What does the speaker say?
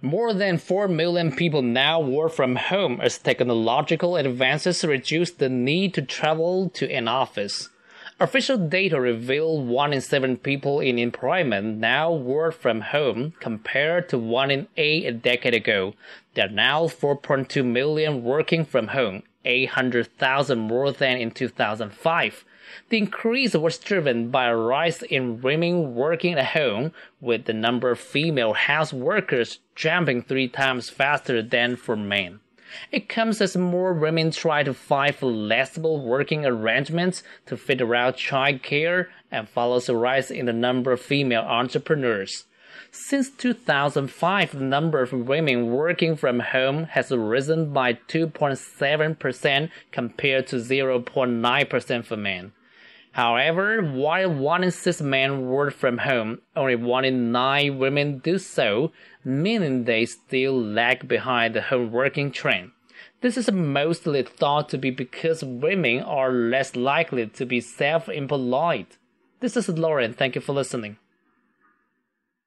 More than 4 million people now work from home as technological advances reduce the need to travel to an office. Official data reveal 1 in 7 people in employment now work from home compared to 1 in 8 a decade ago. There are now 4.2 million working from home, 800,000 more than in 2005. The increase was driven by a rise in women working at home, with the number of female house workers jumping three times faster than for men. It comes as more women try to find flexible working arrangements to fit around childcare and follows a rise in the number of female entrepreneurs. Since 2005, the number of women working from home has risen by 2.7% compared to 0.9% for men. However, while one in six men work from home, only one in nine women do so, meaning they still lag behind the home working trend. This is mostly thought to be because women are less likely to be self employed. This is Lauren. Thank you for listening.